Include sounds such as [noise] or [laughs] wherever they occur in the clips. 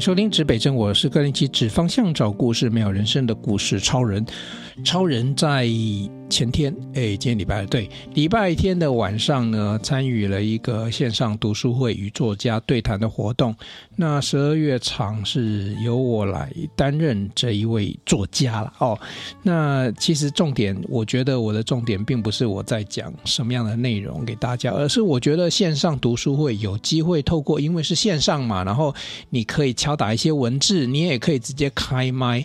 收听指北针，我是个人骑指方向找故事，没有人生的故事超人。超人在前天，哎，今天礼拜二，对，礼拜天的晚上呢，参与了一个线上读书会与作家对谈的活动。那十二月场是由我来担任这一位作家了哦。那其实重点，我觉得我的重点并不是我在讲什么样的内容给大家，而是我觉得线上读书会有机会透过，因为是线上嘛，然后你可以敲打一些文字，你也可以直接开麦。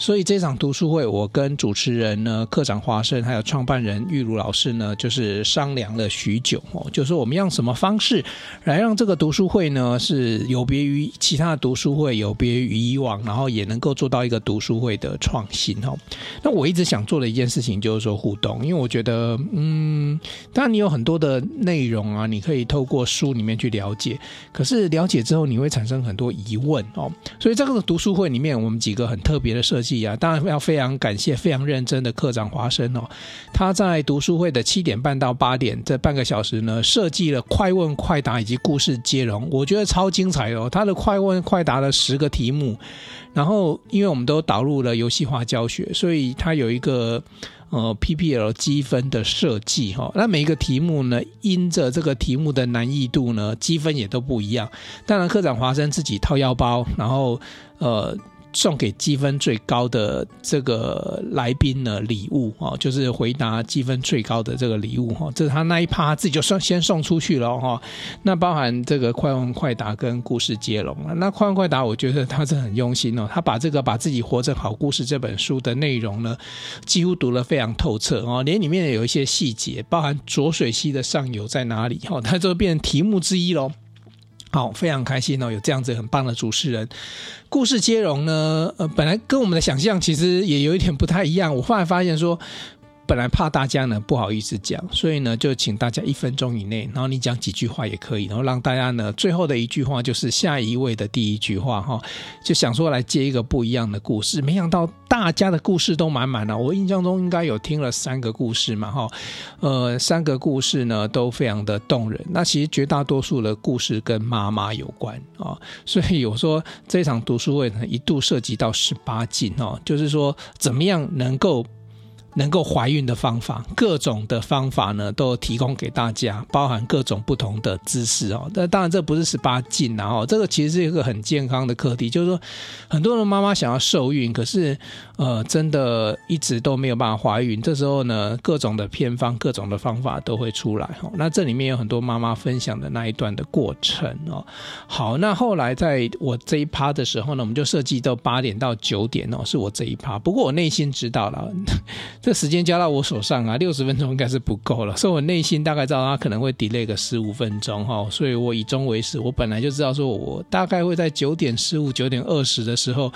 所以这场读书会，我跟主持人呢，课长华生，还有创办人玉如老师呢，就是商量了许久哦，就是我们用什么方式来让这个读书会呢，是有别于其他的读书会，有别于以往，然后也能够做到一个读书会的创新哦。那我一直想做的一件事情就是说互动，因为我觉得，嗯，当然你有很多的内容啊，你可以透过书里面去了解，可是了解之后你会产生很多疑问哦。所以这个读书会里面，我们几个很特别的设计。啊，当然要非常感谢非常认真的课长华生哦，他在读书会的七点半到八点这半个小时呢，设计了快问快答以及故事接龙，我觉得超精彩哦。他的快问快答的十个题目，然后因为我们都导入了游戏化教学，所以他有一个呃 PPL 积分的设计哈。那每一个题目呢，因着这个题目的难易度呢，积分也都不一样。当然，课长华生自己掏腰包，然后呃。送给积分最高的这个来宾呢礼物哦，就是回答积分最高的这个礼物哈，这是他那一趴自己就算先送出去了哈。那包含这个快问快答跟故事接龙，那快问快答我觉得他是很用心哦，他把这个把自己活成好故事这本书的内容呢，几乎读得非常透彻哦，连里面有一些细节，包含浊水溪的上游在哪里哈，它就变成题目之一喽。好，非常开心哦，有这样子很棒的主持人。故事接龙呢，呃，本来跟我们的想象其实也有一点不太一样。我后来发现说。本来怕大家呢不好意思讲，所以呢就请大家一分钟以内，然后你讲几句话也可以，然后让大家呢最后的一句话就是下一位的第一句话哈，就想说来接一个不一样的故事，没想到大家的故事都满满了。我印象中应该有听了三个故事嘛哈，呃，三个故事呢都非常的动人。那其实绝大多数的故事跟妈妈有关啊，所以有说这场读书会呢一度涉及到十八禁哦，就是说怎么样能够。能够怀孕的方法，各种的方法呢，都提供给大家，包含各种不同的姿势哦。那当然，这不是十八禁啊，哦，这个其实是一个很健康的课题。就是说，很多的妈妈想要受孕，可是呃，真的一直都没有办法怀孕。这时候呢，各种的偏方、各种的方法都会出来哦。那这里面有很多妈妈分享的那一段的过程哦。好，那后来在我这一趴的时候呢，我们就设计到八点到九点哦，是我这一趴。不过我内心知道了。这时间交到我手上啊，六十分钟应该是不够了，所以我内心大概知道他可能会 delay 个十五分钟哈，所以我以终为始，我本来就知道说我大概会在九点十五、九点二十的时候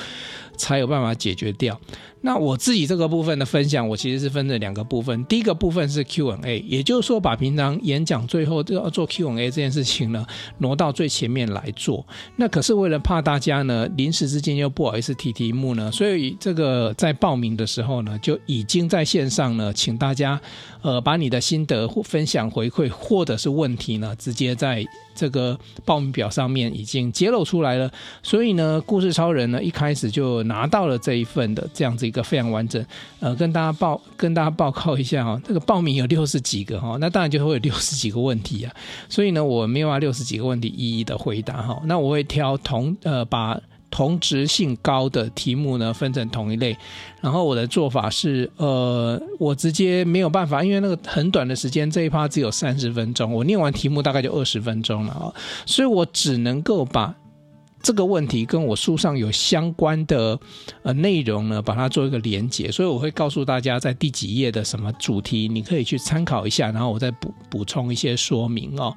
才有办法解决掉。那我自己这个部分的分享，我其实是分成两个部分。第一个部分是 Q&A，也就是说把平常演讲最后都要做 Q&A 这件事情呢，挪到最前面来做。那可是为了怕大家呢临时之间又不好意思提题目呢，所以这个在报名的时候呢，就已经在线上呢，请大家呃把你的心得或分享回馈或者是问题呢，直接在这个报名表上面已经揭露出来了。所以呢，故事超人呢一开始就拿到了这一份的这样子一个非常完整，呃，跟大家报跟大家报告一下哈，这个报名有 [laughs] 六十几个哈，那当然就会有六十几个问题啊，所以呢，我没有把六十几个问题一一的回答哈，那我会挑同呃把同质性高的题目呢分成同一类，然后我的做法是呃，我直接没有办法，因为那个很短的时间，这一趴只有三十分钟，我念完题目大概就二十分钟了啊，所以我只能够把。这个问题跟我书上有相关的呃内容呢，把它做一个连结，所以我会告诉大家在第几页的什么主题，你可以去参考一下，然后我再补补充一些说明哦。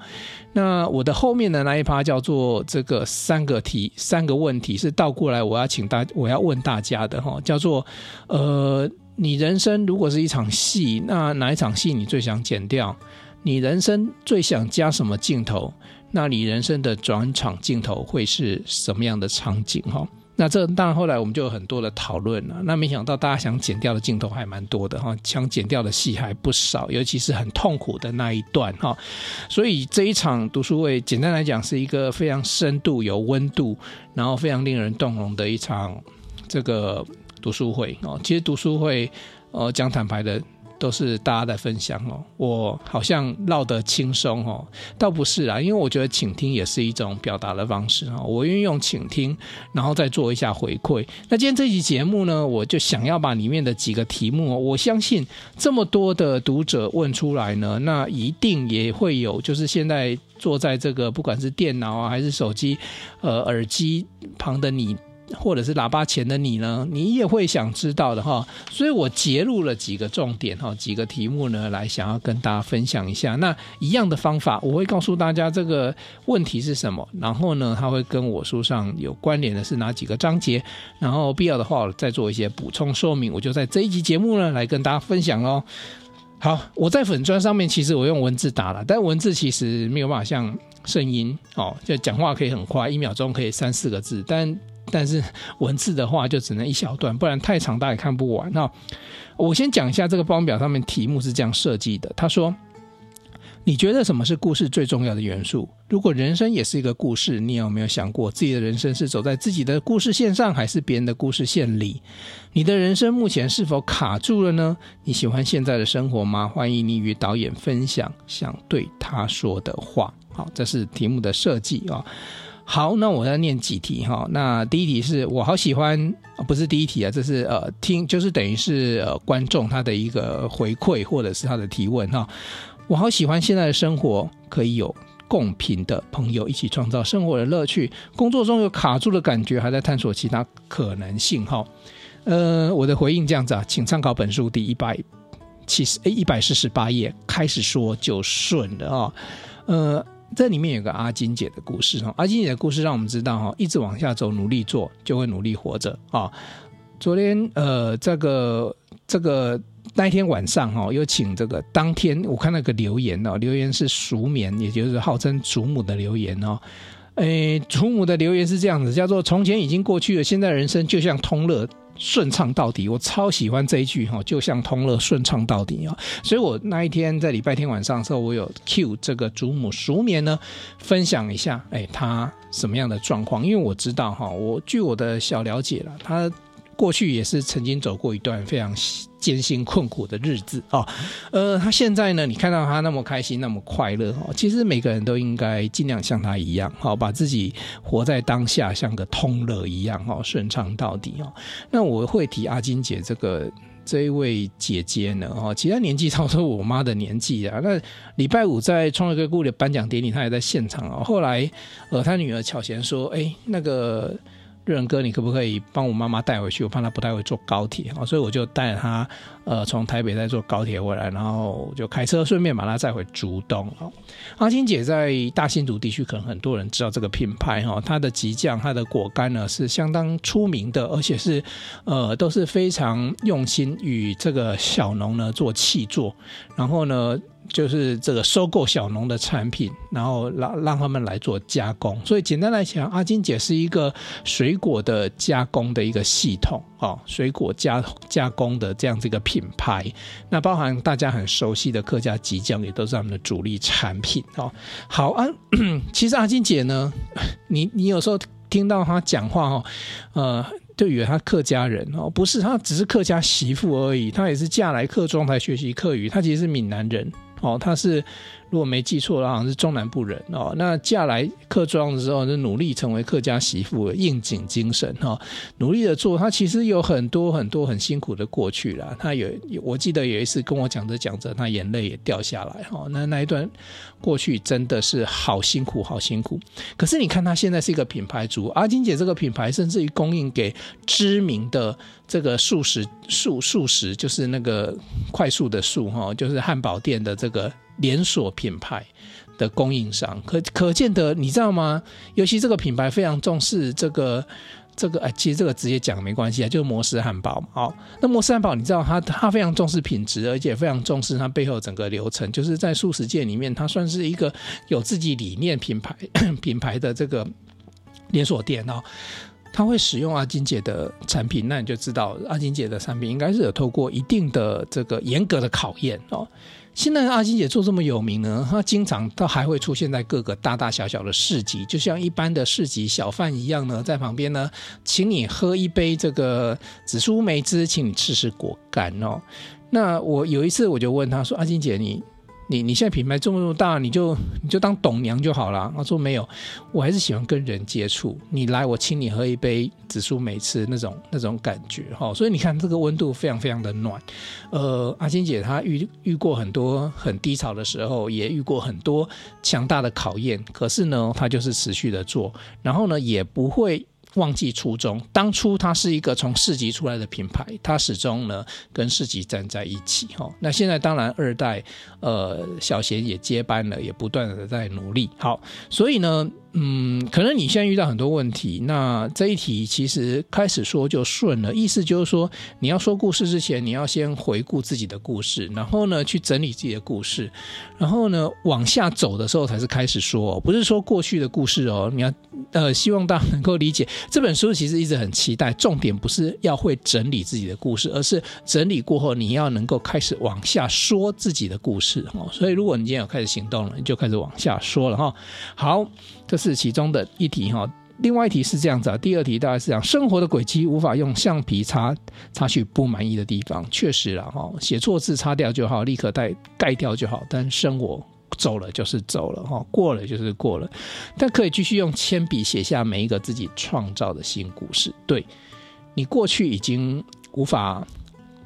那我的后面的那一趴叫做这个三个题三个问题是倒过来，我要请大我要问大家的哈，叫做呃，你人生如果是一场戏，那哪一场戏你最想剪掉？你人生最想加什么镜头？那你人生的转场镜头会是什么样的场景？哈，那这当然后来我们就有很多的讨论了。那没想到大家想剪掉的镜头还蛮多的哈，想剪掉的戏还不少，尤其是很痛苦的那一段哈。所以这一场读书会，简单来讲是一个非常深度、有温度，然后非常令人动容的一场这个读书会哦。其实读书会，呃，讲坦白的。都是大家在分享哦，我好像唠得轻松哦，倒不是啦，因为我觉得倾听也是一种表达的方式哦，我愿意用倾听，然后再做一下回馈。那今天这期节目呢，我就想要把里面的几个题目，我相信这么多的读者问出来呢，那一定也会有，就是现在坐在这个不管是电脑啊还是手机，呃，耳机旁的你。或者是喇叭前的你呢，你也会想知道的哈，所以我截录了几个重点哈，几个题目呢，来想要跟大家分享一下。那一样的方法，我会告诉大家这个问题是什么，然后呢，它会跟我书上有关联的是哪几个章节，然后必要的话再做一些补充说明。我就在这一集节目呢，来跟大家分享哦。好，我在粉砖上面其实我用文字打了，但文字其实没有办法像声音哦，就讲话可以很快，一秒钟可以三四个字，但。但是文字的话就只能一小段，不然太长大家也看不完。那我先讲一下这个报表上面题目是这样设计的。他说：“你觉得什么是故事最重要的元素？如果人生也是一个故事，你有没有想过自己的人生是走在自己的故事线上，还是别人的故事线里？你的人生目前是否卡住了呢？你喜欢现在的生活吗？欢迎你与导演分享想对他说的话。”好，这是题目的设计啊。好，那我再念几题哈。那第一题是我好喜欢，不是第一题啊，这是呃听，就是等于是呃观众他的一个回馈或者是他的提问哈。我好喜欢现在的生活，可以有共频的朋友一起创造生活的乐趣。工作中有卡住的感觉，还在探索其他可能性哈。呃，我的回应这样子啊，请参考本书第一百七十诶一百四十八页开始说就顺了啊，呃。这里面有个阿金姐的故事哈，阿金姐的故事让我们知道哈，一直往下走，努力做，就会努力活着啊。昨天呃，这个这个那一天晚上哈，有请这个当天我看那个留言哦，留言是熟眠，也就是号称祖母的留言哦。诶，祖母的留言是这样子，叫做从前已经过去了，现在人生就像通乐。顺畅到底，我超喜欢这一句哈，就像通了顺畅到底啊！所以我那一天在礼拜天晚上的时候，我有 cue 这个祖母熟眠呢，分享一下，哎，他什么样的状况？因为我知道哈，我据我的小了解了，他。过去也是曾经走过一段非常艰辛困苦的日子啊，呃，他现在呢，你看到他那么开心，那么快乐哦，其实每个人都应该尽量像他一样，好，把自己活在当下，像个通乐一样，哦，顺畅到底哦。那我会提阿金姐这个这一位姐姐呢，哦，其实年纪超出我妈的年纪啊。那礼拜五在创业归故的颁奖典礼，她也在现场哦。后来，呃，她女儿巧贤说，哎，那个。日仁哥，你可不可以帮我妈妈带回去？我怕她不太会坐高铁啊，所以我就带她，呃，从台北再坐高铁回来，然后就开车顺便把她载回竹东啊。阿金姐在大新竹地区，可能很多人知道这个品牌哈，它的吉酱、它的果干呢是相当出名的，而且是呃都是非常用心与这个小农呢做契作，然后呢。就是这个收购小农的产品，然后让让他们来做加工。所以简单来讲，阿金姐是一个水果的加工的一个系统哦，水果加加工的这样子一个品牌。那包含大家很熟悉的客家激酱，也都是他们的主力产品哦。好啊，[coughs] 其实阿金姐呢，[coughs] 你你有时候听到她讲话哦，呃，就以为她客家人哦，不是，她只是客家媳妇而已。她也是嫁来客庄才学习客语，她其实是闽南人。哦，它是如果没记错的话，好像是中南部人哦。那嫁来客庄的时候，就努力成为客家媳妇，应景精神哈、哦，努力的做。他其实有很多很多很辛苦的过去啦。他有，我记得有一次跟我讲着讲着，他眼泪也掉下来哈、哦。那那一段过去真的是好辛苦，好辛苦。可是你看，他现在是一个品牌主，阿金姐这个品牌，甚至于供应给知名的这个素食素素食，就是那个快速的速哈，就是汉堡店的这个。连锁品牌的供应商，可可见得，你知道吗？尤其这个品牌非常重视这个这个，哎，其实这个直接讲没关系啊，就是摩斯汉堡嘛。好，那摩斯汉堡，你知道它它非常重视品质，而且非常重视它背后整个流程，就是在素食界里面，它算是一个有自己理念品牌 [coughs] 品牌的这个连锁店哦。他会使用阿金姐的产品，那你就知道阿金姐的产品应该是有透过一定的这个严格的考验哦。现在阿金姐做这么有名呢，她经常她还会出现在各个大大小小的市集，就像一般的市集小贩一样呢，在旁边呢，请你喝一杯这个紫苏梅汁，请你吃吃果干哦。那我有一次我就问她说：“阿金姐，你？”你你现在品牌这么大，你就你就当董娘就好了。他说没有，我还是喜欢跟人接触。你来，我请你喝一杯紫苏梅汁那种那种感觉哈。所以你看这个温度非常非常的暖。呃，阿金姐她遇遇过很多很低潮的时候，也遇过很多强大的考验，可是呢，她就是持续的做，然后呢，也不会。忘记初衷，当初它是一个从市集出来的品牌，它始终呢跟市集站在一起哈。那现在当然二代呃小贤也接班了，也不断的在努力。好，所以呢。嗯，可能你现在遇到很多问题，那这一题其实开始说就顺了，意思就是说，你要说故事之前，你要先回顾自己的故事，然后呢去整理自己的故事，然后呢往下走的时候才是开始说，不是说过去的故事哦。你要呃，希望大家能够理解这本书其实一直很期待，重点不是要会整理自己的故事，而是整理过后你要能够开始往下说自己的故事哦。所以如果你今天有开始行动了，你就开始往下说了哈。好。这是其中的一题哈，另外一题是这样子啊，第二题大概是讲生活的轨迹无法用橡皮擦擦去不满意的地方，确实了哈，写错字擦掉就好，立刻带盖掉就好，但生活走了就是走了哈，过了就是过了，但可以继续用铅笔写下每一个自己创造的新故事。对，你过去已经无法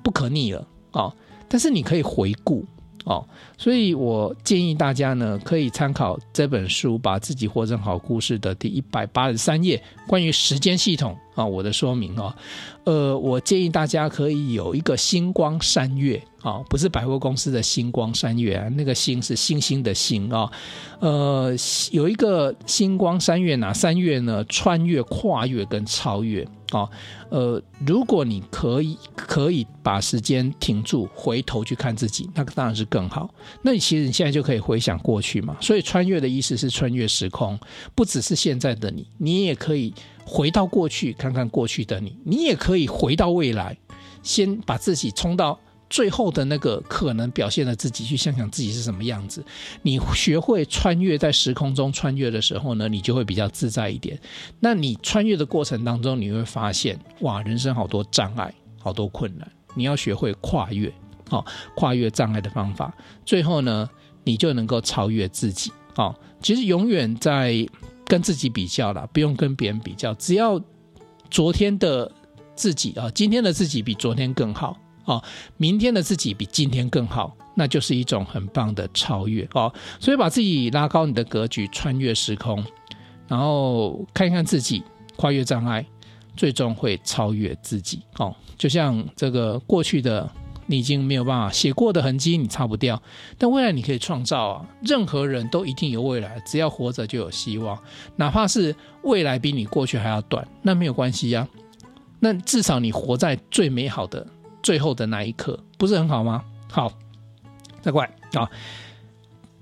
不可逆了啊，但是你可以回顾。哦，所以我建议大家呢，可以参考这本书《把自己活成好故事》的第一百八十三页，关于时间系统啊，我的说明啊，呃，我建议大家可以有一个星光三月啊，不是百货公司的星光三月啊，那个星是星星的星啊，呃，有一个星光三月哪三月呢？穿越、跨越跟超越。哦，呃，如果你可以可以把时间停住，回头去看自己，那当然是更好。那你其实你现在就可以回想过去嘛。所以穿越的意思是穿越时空，不只是现在的你，你也可以回到过去看看过去的你，你也可以回到未来，先把自己冲到。最后的那个可能表现的自己，去想想自己是什么样子。你学会穿越在时空中穿越的时候呢，你就会比较自在一点。那你穿越的过程当中，你会发现，哇，人生好多障碍，好多困难。你要学会跨越，哦，跨越障碍的方法，最后呢，你就能够超越自己。哦，其实永远在跟自己比较啦，不用跟别人比较，只要昨天的自己啊，今天的自己比昨天更好。哦，明天的自己比今天更好，那就是一种很棒的超越哦。所以把自己拉高你的格局，穿越时空，然后看一看自己，跨越障碍，最终会超越自己哦。就像这个过去的你已经没有办法写过的痕迹，你擦不掉，但未来你可以创造啊。任何人都一定有未来，只要活着就有希望，哪怕是未来比你过去还要短，那没有关系呀。那至少你活在最美好的。最后的那一刻，不是很好吗？好，再过来啊。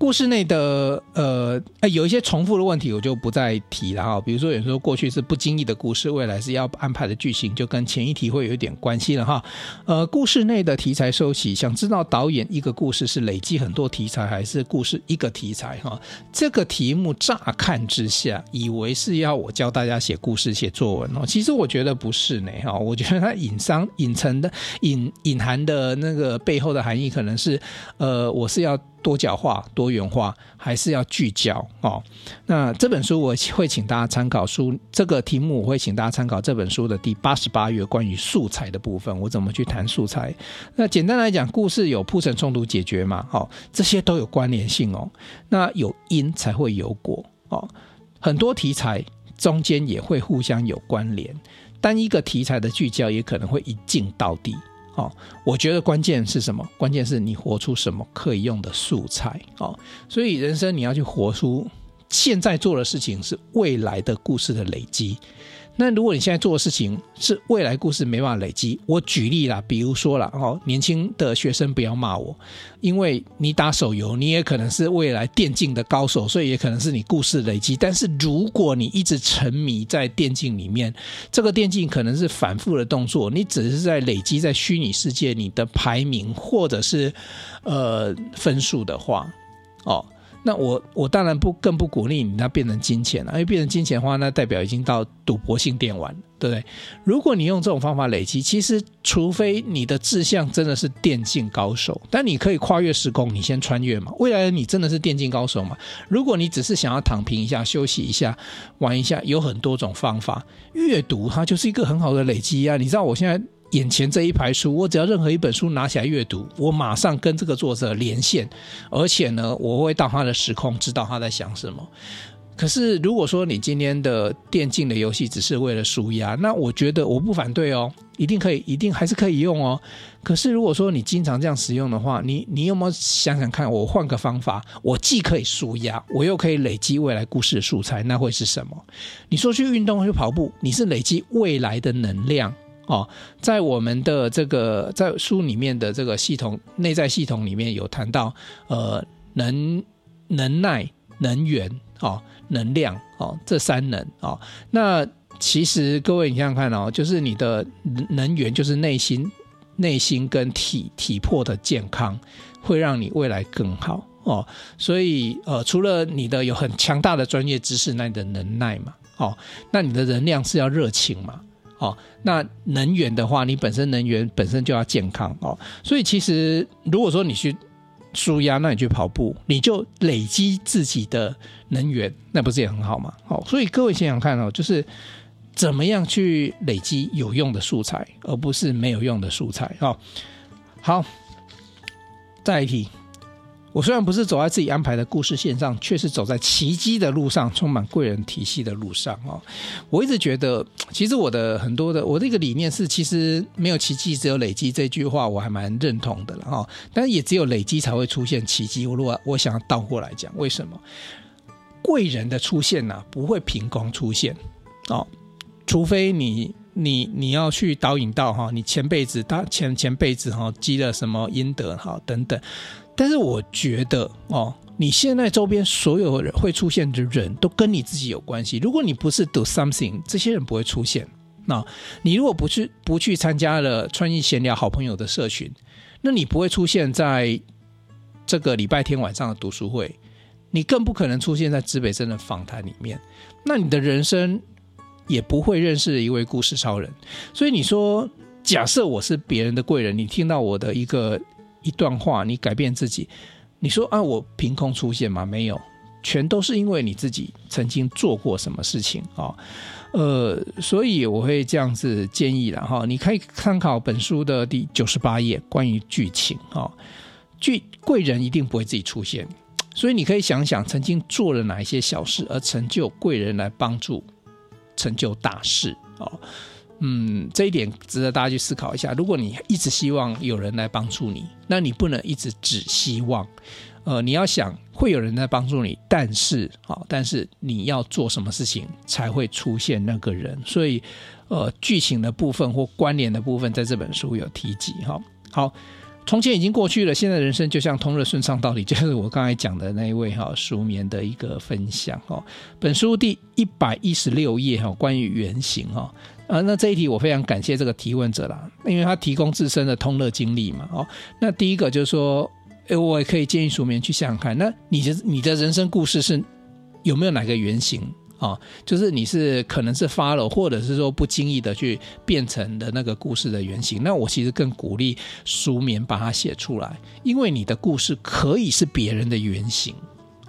故事内的呃，有一些重复的问题，我就不再提了哈。比如说，有人说过去是不经意的故事，未来是要安排的剧情，就跟前一题会有一点关系了哈。呃，故事内的题材收起，想知道导演一个故事是累积很多题材，还是故事一个题材哈？这个题目乍看之下，以为是要我教大家写故事、写作文哦。其实我觉得不是呢哈。我觉得它隐藏、隐藏的、隐隐含的那个背后的含义，可能是呃，我是要。多角化、多元化，还是要聚焦哦。那这本书我会请大家参考书，这个题目我会请大家参考这本书的第八十八页关于素材的部分，我怎么去谈素材？那简单来讲，故事有铺陈、冲突、解决嘛，哦，这些都有关联性哦。那有因才会有果哦。很多题材中间也会互相有关联，单一个题材的聚焦也可能会一镜到底。好，我觉得关键是什么？关键是你活出什么可以用的素材好。所以人生你要去活出现在做的事情是未来的故事的累积。那如果你现在做的事情是未来故事没办法累积，我举例啦，比如说啦，哦，年轻的学生不要骂我，因为你打手游，你也可能是未来电竞的高手，所以也可能是你故事累积。但是如果你一直沉迷在电竞里面，这个电竞可能是反复的动作，你只是在累积在虚拟世界你的排名或者是呃分数的话，哦。那我我当然不更不鼓励你那变成金钱了，因为变成金钱的话，那代表已经到赌博性电玩，对不对？如果你用这种方法累积，其实除非你的志向真的是电竞高手，但你可以跨越时空，你先穿越嘛。未来的你真的是电竞高手嘛？如果你只是想要躺平一下、休息一下、玩一下，有很多种方法。阅读它就是一个很好的累积啊！你知道我现在。眼前这一排书，我只要任何一本书拿起来阅读，我马上跟这个作者连线，而且呢，我会到他的时空，知道他在想什么。可是，如果说你今天的电竞的游戏只是为了舒压，那我觉得我不反对哦，一定可以，一定还是可以用哦。可是，如果说你经常这样使用的话，你你有没有想想看，我换个方法，我既可以舒压，我又可以累积未来故事的素材，那会是什么？你说去运动去跑步，你是累积未来的能量。哦，在我们的这个在书里面的这个系统内在系统里面有谈到，呃，能能耐、能源、哦，能量，哦，这三能，哦，那其实各位你想想看哦，就是你的能源就是内心内心跟体体魄的健康，会让你未来更好哦。所以呃，除了你的有很强大的专业知识，那你的能耐嘛，哦，那你的能量是要热情嘛。哦，那能源的话，你本身能源本身就要健康哦，所以其实如果说你去舒压，那你去跑步，你就累积自己的能源，那不是也很好吗？哦，所以各位想想看哦，就是怎么样去累积有用的素材，而不是没有用的素材哦。好，再一题。我虽然不是走在自己安排的故事线上，却是走在奇迹的路上，充满贵人体系的路上哦。我一直觉得，其实我的很多的我的一个理念是，其实没有奇迹，只有累积。这句话我还蛮认同的了哈。但也只有累积才会出现奇迹。我如果我想要倒过来讲，为什么贵人的出现呢、啊？不会凭空出现哦，除非你你你要去导引到哈，你前辈子他前前辈子哈积了什么阴德哈等等。但是我觉得哦，你现在周边所有人会出现的人都跟你自己有关系。如果你不是 do something，这些人不会出现。那你如果不去不去参加了穿衣闲聊好朋友的社群，那你不会出现在这个礼拜天晚上的读书会，你更不可能出现在指北针的访谈里面。那你的人生也不会认识一位故事超人。所以你说，假设我是别人的贵人，你听到我的一个。一段话，你改变自己，你说啊，我凭空出现吗？没有，全都是因为你自己曾经做过什么事情啊、呃，所以我会这样子建议了哈，你可以参考本书的第九十八页关于剧情啊，巨贵人一定不会自己出现，所以你可以想想曾经做了哪一些小事而成就贵人来帮助成就大事啊。嗯，这一点值得大家去思考一下。如果你一直希望有人来帮助你，那你不能一直只希望。呃，你要想会有人来帮助你，但是好，但是你要做什么事情才会出现那个人？所以，呃，剧情的部分或关联的部分，在这本书有提及。哈，好。从前已经过去了，现在人生就像通热顺畅，道理就是我刚才讲的那一位哈舒眠的一个分享哦。本书第一百一十六页哈，关于原型哈啊，那这一题我非常感谢这个提问者啦，因为他提供自身的通乐经历嘛哦。那第一个就是说，诶，我也可以建议舒眠去想想看，那你的你的人生故事是有没有哪个原型？啊，就是你是可能是 follow，或者是说不经意的去变成的那个故事的原型。那我其实更鼓励舒眠把它写出来，因为你的故事可以是别人的原型。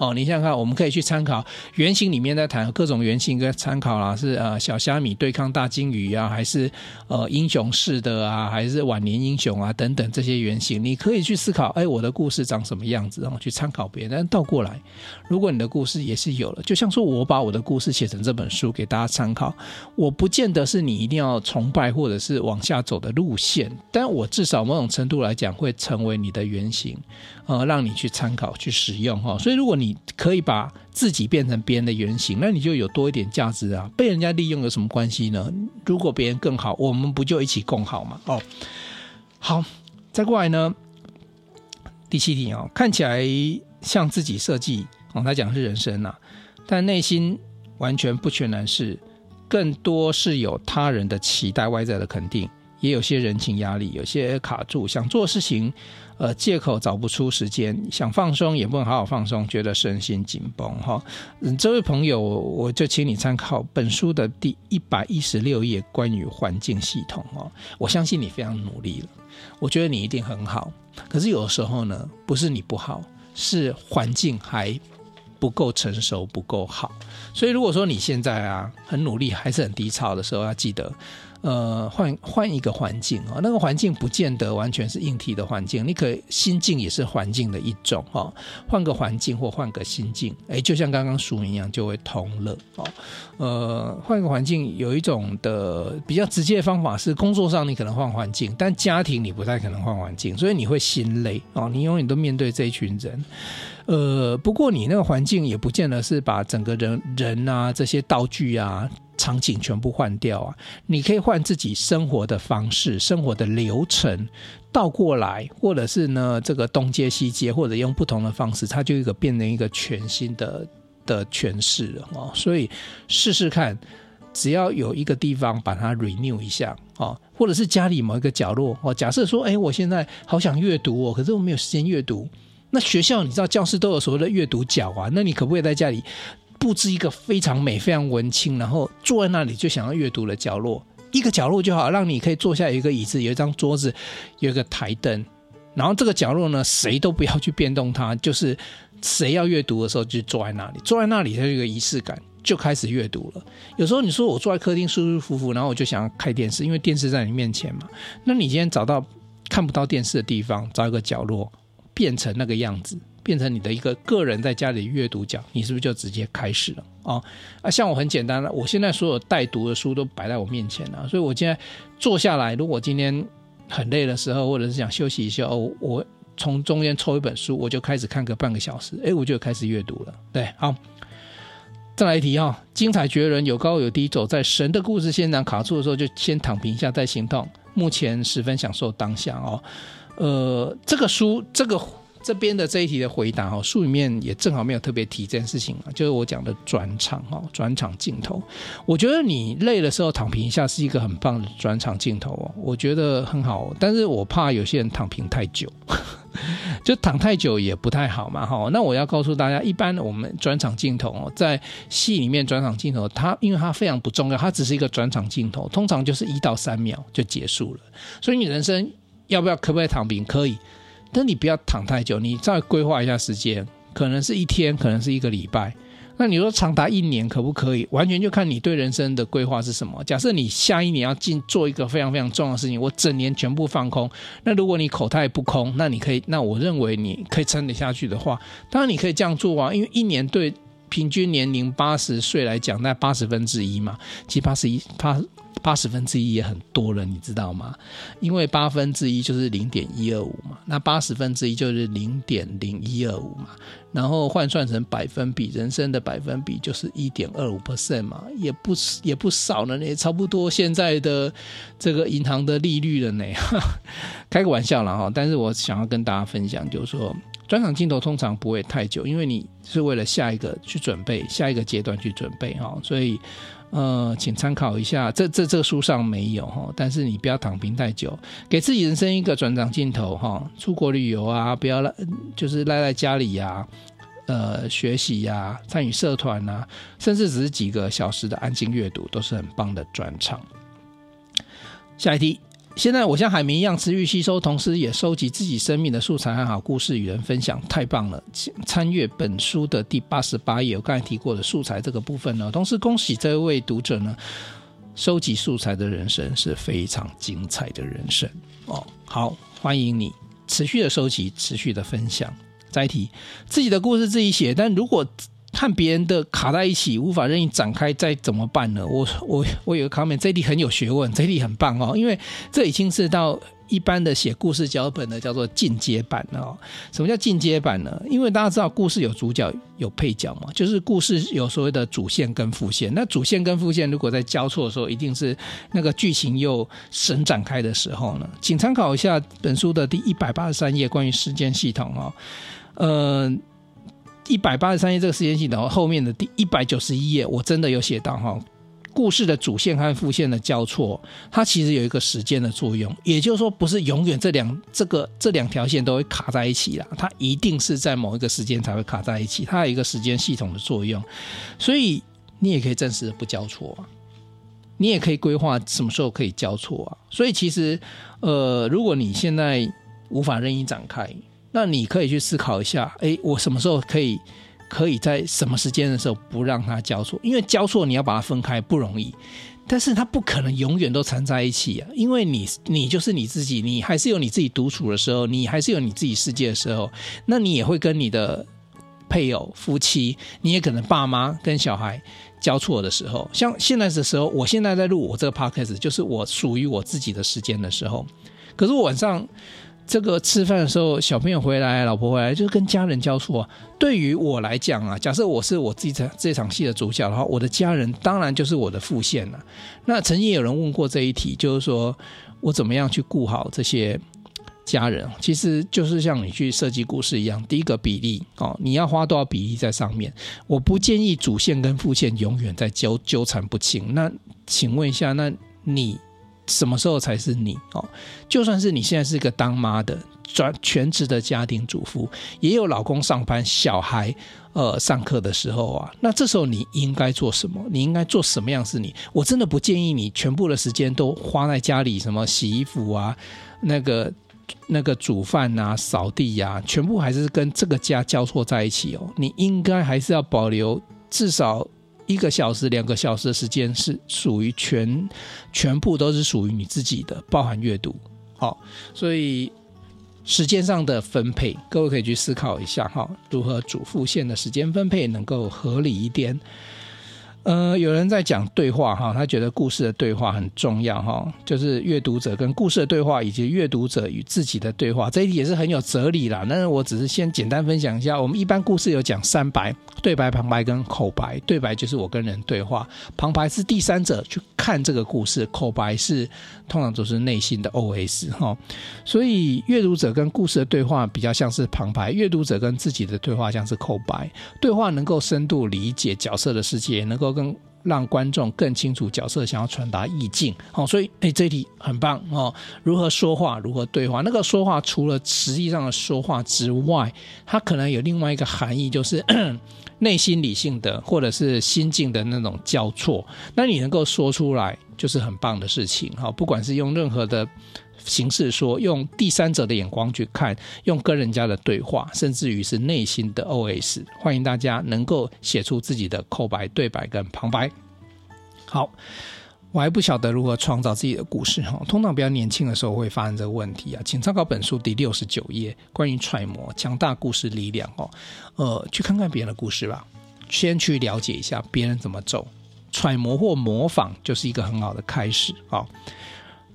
哦，你想想看，我们可以去参考原型里面在谈各种原型跟参考啦，是呃小虾米对抗大鲸鱼啊，还是呃英雄式的啊，还是晚年英雄啊等等这些原型，你可以去思考，哎，我的故事长什么样子，然后去参考别人。但倒过来，如果你的故事也是有了，就像说我把我的故事写成这本书给大家参考，我不见得是你一定要崇拜或者是往下走的路线，但我至少某种程度来讲会成为你的原型，呃，让你去参考去使用哈。所以如果你可以把自己变成别人的原型，那你就有多一点价值啊！被人家利用有什么关系呢？如果别人更好，我们不就一起共好吗？哦，好，再过来呢，第七题哦，看起来像自己设计哦，他讲是人生、啊，但内心完全不全然是，更多是有他人的期待、外在的肯定。也有些人情压力，有些卡住，想做事情，呃，借口找不出时间，想放松也不能好好放松，觉得身心紧绷哈。嗯，这位朋友，我就请你参考本书的第一百一十六页，关于环境系统哦。我相信你非常努力了，我觉得你一定很好。可是有的时候呢，不是你不好，是环境还不够成熟，不够好。所以如果说你现在啊很努力，还是很低潮的时候，要记得。呃，换换一个环境啊，那个环境不见得完全是硬体的环境，你可心境也是环境的一种哈。换个环境或换个心境，哎，就像刚刚书名一样，就会同乐哦。呃，换个环境有一种的比较直接的方法是，工作上你可能换环境，但家庭你不太可能换环境，所以你会心累哦。你永远都面对这一群人，呃，不过你那个环境也不见得是把整个人人啊这些道具啊。场景全部换掉啊！你可以换自己生活的方式、生活的流程倒过来，或者是呢这个东接西接，或者用不同的方式，它就一个变成一个全新的的诠释了哦。所以试试看，只要有一个地方把它 renew 一下哦，或者是家里某一个角落哦。假设说，哎，我现在好想阅读哦，可是我没有时间阅读。那学校你知道教室都有所谓的阅读角啊，那你可不可以在家里？布置一个非常美、非常文青，然后坐在那里就想要阅读的角落，一个角落就好，让你可以坐下，有一个椅子，有一张桌子，有一个台灯，然后这个角落呢，谁都不要去变动它，就是谁要阅读的时候就坐在那里，坐在那里它有一个仪式感，就开始阅读了。有时候你说我坐在客厅舒舒服服，然后我就想要开电视，因为电视在你面前嘛。那你今天找到看不到电视的地方，找一个角落，变成那个样子。变成你的一个个人在家里阅读奖，你是不是就直接开始了啊？啊，像我很简单了，我现在所有带读的书都摆在我面前了，所以我现在坐下来，如果今天很累的时候，或者是想休息一下，哦，我从中间抽一本书，我就开始看个半个小时，哎，我就开始阅读了。对，好，再来一题啊，精彩绝伦，有高有低，走在神的故事现场，卡住的时候就先躺平一下再行动。目前十分享受当下哦，呃，这个书这个。这边的这一题的回答哦，书里面也正好没有特别提这件事情啊，就是我讲的转场哈，转场镜头。我觉得你累的时候躺平一下是一个很棒的转场镜头哦，我觉得很好。但是我怕有些人躺平太久，[laughs] 就躺太久也不太好嘛哈。那我要告诉大家，一般我们转场镜头哦，在戏里面转场镜头，它因为它非常不重要，它只是一个转场镜头，通常就是一到三秒就结束了。所以你人生要不要可不可以躺平？可以。但你不要躺太久，你再规划一下时间，可能是一天，可能是一个礼拜。那你说长达一年可不可以？完全就看你对人生的规划是什么。假设你下一年要进做一个非常非常重要的事情，我整年全部放空。那如果你口袋不空，那你可以，那我认为你可以撑得下去的话，当然你可以这样做啊。因为一年对平均年龄八十岁来讲，那八十分之一嘛，其实八十一八。八十分之一也很多了，你知道吗？因为八分之一就是零点一二五嘛，那八十分之一就是零点零一二五嘛，然后换算成百分比，人生的百分比就是一点二五 percent 嘛，也不也不少了，也差不多现在的这个银行的利率了呢。[laughs] 开个玩笑了哈，但是我想要跟大家分享，就是说转场镜头通常不会太久，因为你是为了下一个去准备，下一个阶段去准备哈，所以。呃，请参考一下，这这这书上没有哈，但是你不要躺平太久，给自己人生一个转场镜头哈，出国旅游啊，不要赖，就是赖在家里呀、呃，学习呀、参与社团、啊，甚至只是几个小时的安静阅读，都是很棒的转场。下一题。现在我像海绵一样持续吸收，同时也收集自己生命的素材和好故事与人分享，太棒了！参阅本书的第八十八页，我刚才提过的素材这个部分呢。同时恭喜这位读者呢，收集素材的人生是非常精彩的人生哦。好，欢迎你持续的收集，持续的分享。再提自己的故事自己写，但如果和别人的卡在一起，无法任意展开，再怎么办呢？我我我有个 comment，这一题很有学问，这一题很棒哦，因为这已经是到。一般的写故事脚本的叫做进阶版哦。什么叫进阶版呢？因为大家知道故事有主角有配角嘛，就是故事有所谓的主线跟副线。那主线跟副线如果在交错的时候，一定是那个剧情又神展开的时候呢。请参考一下本书的第一百八十三页关于时间系统哦。呃，一百八十三页这个时间系统后面的第一百九十一页，我真的有写到哈。故事的主线和副线的交错，它其实有一个时间的作用，也就是说，不是永远这两这个这两条线都会卡在一起啦，它一定是在某一个时间才会卡在一起，它有一个时间系统的作用，所以你也可以暂时的不交错啊，你也可以规划什么时候可以交错啊，所以其实，呃，如果你现在无法任意展开，那你可以去思考一下，诶，我什么时候可以？可以在什么时间的时候不让它交错？因为交错你要把它分开不容易，但是它不可能永远都缠在一起啊！因为你你就是你自己，你还是有你自己独处的时候，你还是有你自己世界的时候，那你也会跟你的配偶、夫妻，你也可能爸妈跟小孩交错的时候。像现在的时候，我现在在录我这个 podcast，就是我属于我自己的时间的时候。可是我晚上。这个吃饭的时候，小朋友回来，老婆回来，就是跟家人交错。对于我来讲啊，假设我是我自己这这场戏的主角的话，我的家人当然就是我的副线了。那曾经有人问过这一题，就是说我怎么样去顾好这些家人？其实就是像你去设计故事一样，第一个比例哦，你要花多少比例在上面？我不建议主线跟副线永远在纠纠缠不清。那请问一下，那你？什么时候才是你哦？就算是你现在是一个当妈的，专全职的家庭主妇，也有老公上班、小孩呃上课的时候啊。那这时候你应该做什么？你应该做什么样是你？我真的不建议你全部的时间都花在家里，什么洗衣服啊、那个那个煮饭啊、扫地呀、啊，全部还是跟这个家交错在一起哦。你应该还是要保留至少。一个小时、两个小时的时间是属于全全部都是属于你自己的，包含阅读。好，所以时间上的分配，各位可以去思考一下哈，如何主副线的时间分配能够合理一点。呃，有人在讲对话哈，他觉得故事的对话很重要哈，就是阅读者跟故事的对话，以及阅读者与自己的对话，这一点也是很有哲理啦。但是我只是先简单分享一下，我们一般故事有讲三白：对白、旁白跟口白。对白就是我跟人对话，旁白是第三者去看这个故事，口白是通常都是内心的 OS 哈。所以阅读者跟故事的对话比较像是旁白，阅读者跟自己的对话像是口白。对话能够深度理解角色的世界，能够。跟让观众更清楚角色想要传达意境，好，所以哎，这题很棒哦。如何说话，如何对话？那个说话除了实际上的说话之外，它可能有另外一个含义，就是 [clears throat] 内心理性的或者是心境的那种交错。那你能够说出来，就是很棒的事情。好，不管是用任何的。形式说，用第三者的眼光去看，用跟人家的对话，甚至于是内心的 OS，欢迎大家能够写出自己的口白、对白跟旁白。好，我还不晓得如何创造自己的故事哈，通常比较年轻的时候会发生这个问题啊，请参考本书第六十九页，关于揣摩强大故事力量哦，呃，去看看别人的故事吧，先去了解一下别人怎么走，揣摩或模仿就是一个很好的开始啊。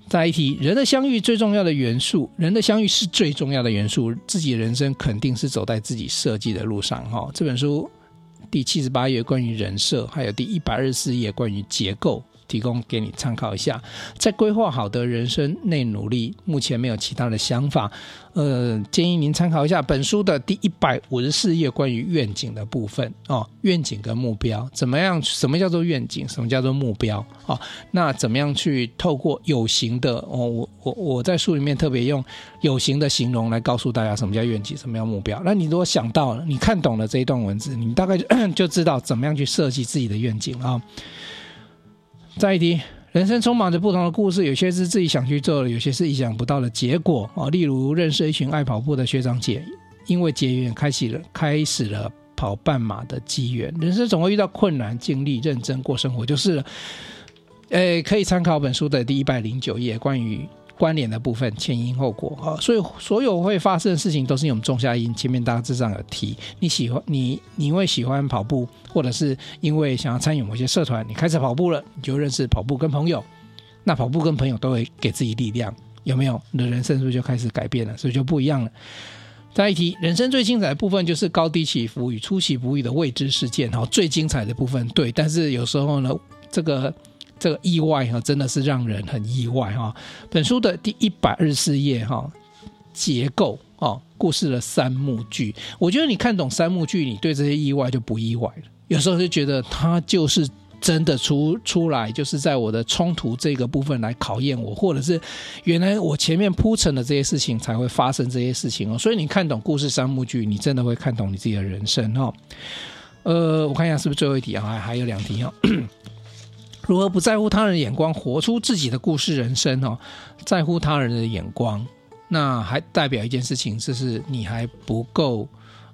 再一题，人的相遇最重要的元素，人的相遇是最重要的元素。自己人生肯定是走在自己设计的路上。哈，这本书第七十八页关于人设，还有第一百二十四页关于结构。提供给你参考一下，在规划好的人生内努力，目前没有其他的想法。呃，建议您参考一下本书的第一百五十四页关于愿景的部分哦，愿景跟目标怎么样？什么叫做愿景？什么叫做目标？哦，那怎么样去透过有形的哦？我我我在书里面特别用有形的形容来告诉大家什么叫愿景，什么叫目标。那你如果想到了，你看懂了这一段文字，你大概就 [coughs] 就知道怎么样去设计自己的愿景啊。再一题，人生充满着不同的故事，有些是自己想去做的，有些是意想不到的结果啊。例如，认识一群爱跑步的学长姐，因为结缘，开启了开始了跑半马的机缘。人生总会遇到困难，尽力认真过生活就是了。诶，可以参考本书的第一百零九页，关于关联的部分，前因后果啊，所以所有会发生的事情都是因为我们种下因。前面大致上有提，你喜欢你，你因为喜欢跑步，或者是因为想要参与某些社团，你开始跑步了，你就认识跑步跟朋友。那跑步跟朋友都会给自己力量，有没有？你的人生是不是就开始改变了？所以就不一样了。再一提，人生最精彩的部分就是高低起伏与出其不意的未知事件哈，最精彩的部分对，但是有时候呢，这个。这个意外哈，真的是让人很意外哈。本书的第一百二十四页哈，结构哦，故事的三幕剧。我觉得你看懂三幕剧，你对这些意外就不意外了。有时候就觉得它就是真的出出来，就是在我的冲突这个部分来考验我，或者是原来我前面铺陈的这些事情才会发生这些事情哦。所以你看懂故事三幕剧，你真的会看懂你自己的人生哈。呃，我看一下是不是最后一题啊？还有两题哈。如何不在乎他人的眼光，活出自己的故事人生哦？在乎他人的眼光，那还代表一件事情，就是你还不够，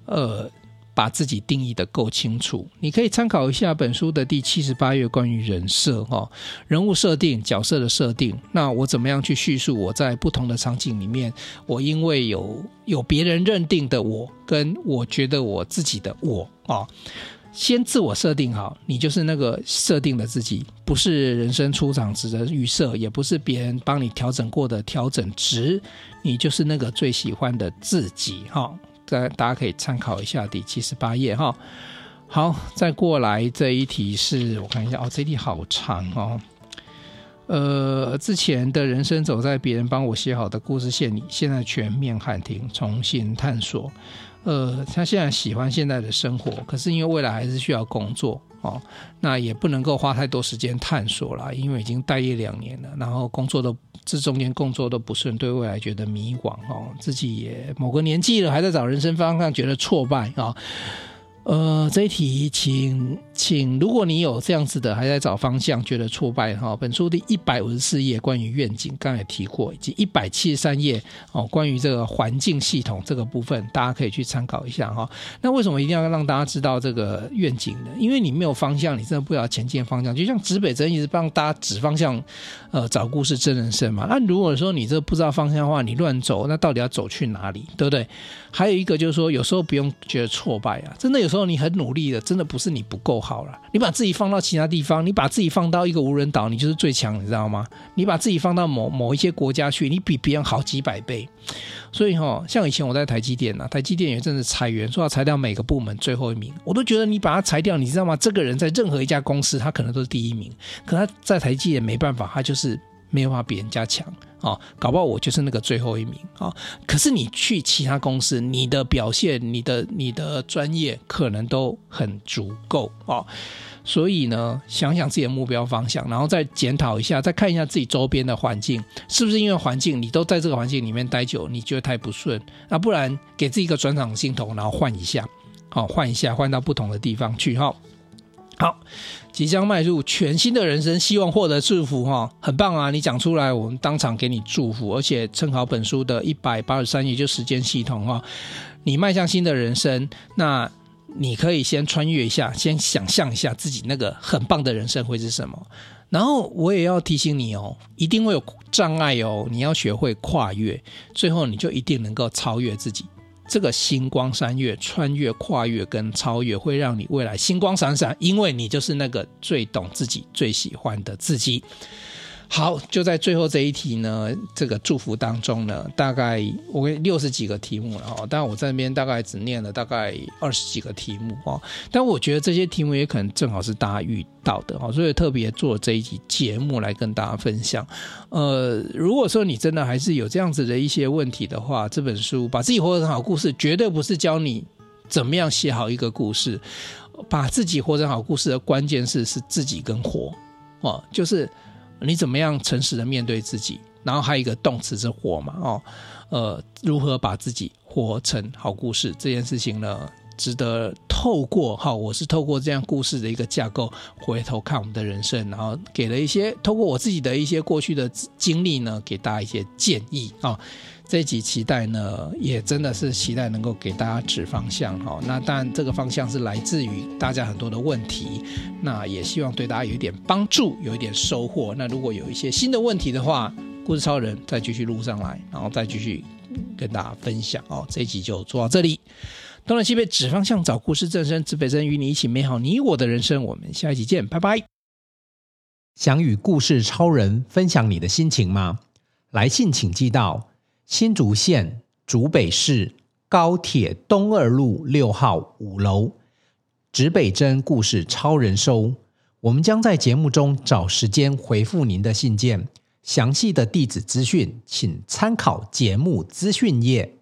呃，把自己定义得够清楚。你可以参考一下本书的第七十八页关于人设哈，人物设定、角色的设定。那我怎么样去叙述我在不同的场景里面，我因为有有别人认定的我，跟我觉得我自己的我啊。先自我设定好，你就是那个设定的自己，不是人生出场时的预设，也不是别人帮你调整过的调整值，你就是那个最喜欢的自己哈。大大家可以参考一下第七十八页哈。好，再过来这一题是我看一下哦，这题好长哦。呃，之前的人生走在别人帮我写好的故事线里，现在全面喊停，重新探索。呃，他现在喜欢现在的生活，可是因为未来还是需要工作哦，那也不能够花太多时间探索了，因为已经待业两年了，然后工作都这中间工作都不顺，对未来觉得迷惘哦，自己也某个年纪了，还在找人生方向，觉得挫败啊。哦呃，这一题，请请，如果你有这样子的，还在找方向，觉得挫败哈，本书第一百五十四页关于愿景，刚才也提过，以及一百七十三页哦，关于这个环境系统这个部分，大家可以去参考一下哈。那为什么一定要让大家知道这个愿景呢？因为你没有方向，你真的不知道前进方向。就像指北针一直帮大家指方向，呃，找故事真人生嘛。那如果说你这不知道方向的话，你乱走，那到底要走去哪里？对不对？还有一个就是说，有时候不用觉得挫败啊，真的有时候你很努力的，真的不是你不够好了。你把自己放到其他地方，你把自己放到一个无人岛，你就是最强，你知道吗？你把自己放到某某一些国家去，你比别人好几百倍。所以哈，像以前我在台积电呐，台积电也真的裁员，说要裁掉每个部门最后一名，我都觉得你把它裁掉，你知道吗？这个人在任何一家公司，他可能都是第一名，可他在台积电没办法，他就是。没有办法比人家强啊，搞不好我就是那个最后一名啊。可是你去其他公司，你的表现、你的你的专业可能都很足够啊。所以呢，想想自己的目标方向，然后再检讨一下，再看一下自己周边的环境，是不是因为环境你都在这个环境里面待久，你觉得太不顺？那不然给自己一个转场镜头，然后换一下，好，换一下，换到不同的地方去哈。好，即将迈入全新的人生，希望获得祝福哈，很棒啊！你讲出来，我们当场给你祝福，而且参考本书的一百八十三页就时间系统哈。你迈向新的人生，那你可以先穿越一下，先想象一下自己那个很棒的人生会是什么。然后我也要提醒你哦，一定会有障碍哦，你要学会跨越，最后你就一定能够超越自己。这个星光三月穿越、跨越跟超越，会让你未来星光闪闪，因为你就是那个最懂自己、最喜欢的自己。好，就在最后这一题呢，这个祝福当中呢，大概我给六十几个题目了哈，但我在那边大概只念了大概二十几个题目哦，但我觉得这些题目也可能正好是大家遇到的哈，所以特别做这一集节目来跟大家分享。呃，如果说你真的还是有这样子的一些问题的话，这本书把自己活成好故事，绝对不是教你怎么样写好一个故事，把自己活成好故事的关键是是自己跟活哦，就是。你怎么样诚实的面对自己？然后还有一个动词是活嘛？哦，呃，如何把自己活成好故事这件事情呢？值得透过哈，我是透过这样故事的一个架构，回头看我们的人生，然后给了一些透过我自己的一些过去的经历呢，给大家一些建议啊。这一集期待呢，也真的是期待能够给大家指方向哈。那当然，这个方向是来自于大家很多的问题，那也希望对大家有一点帮助，有一点收获。那如果有一些新的问题的话，故事超人再继续录上来，然后再继续跟大家分享哦。这一集就做到这里。东南西北指方向，找故事正声，指北针与你一起美好你我的人生。我们下一集见，拜拜。想与故事超人分享你的心情吗？来信请寄到新竹县竹北市高铁东二路六号五楼，指北针故事超人收。我们将在节目中找时间回复您的信件。详细的地址资讯，请参考节目资讯页。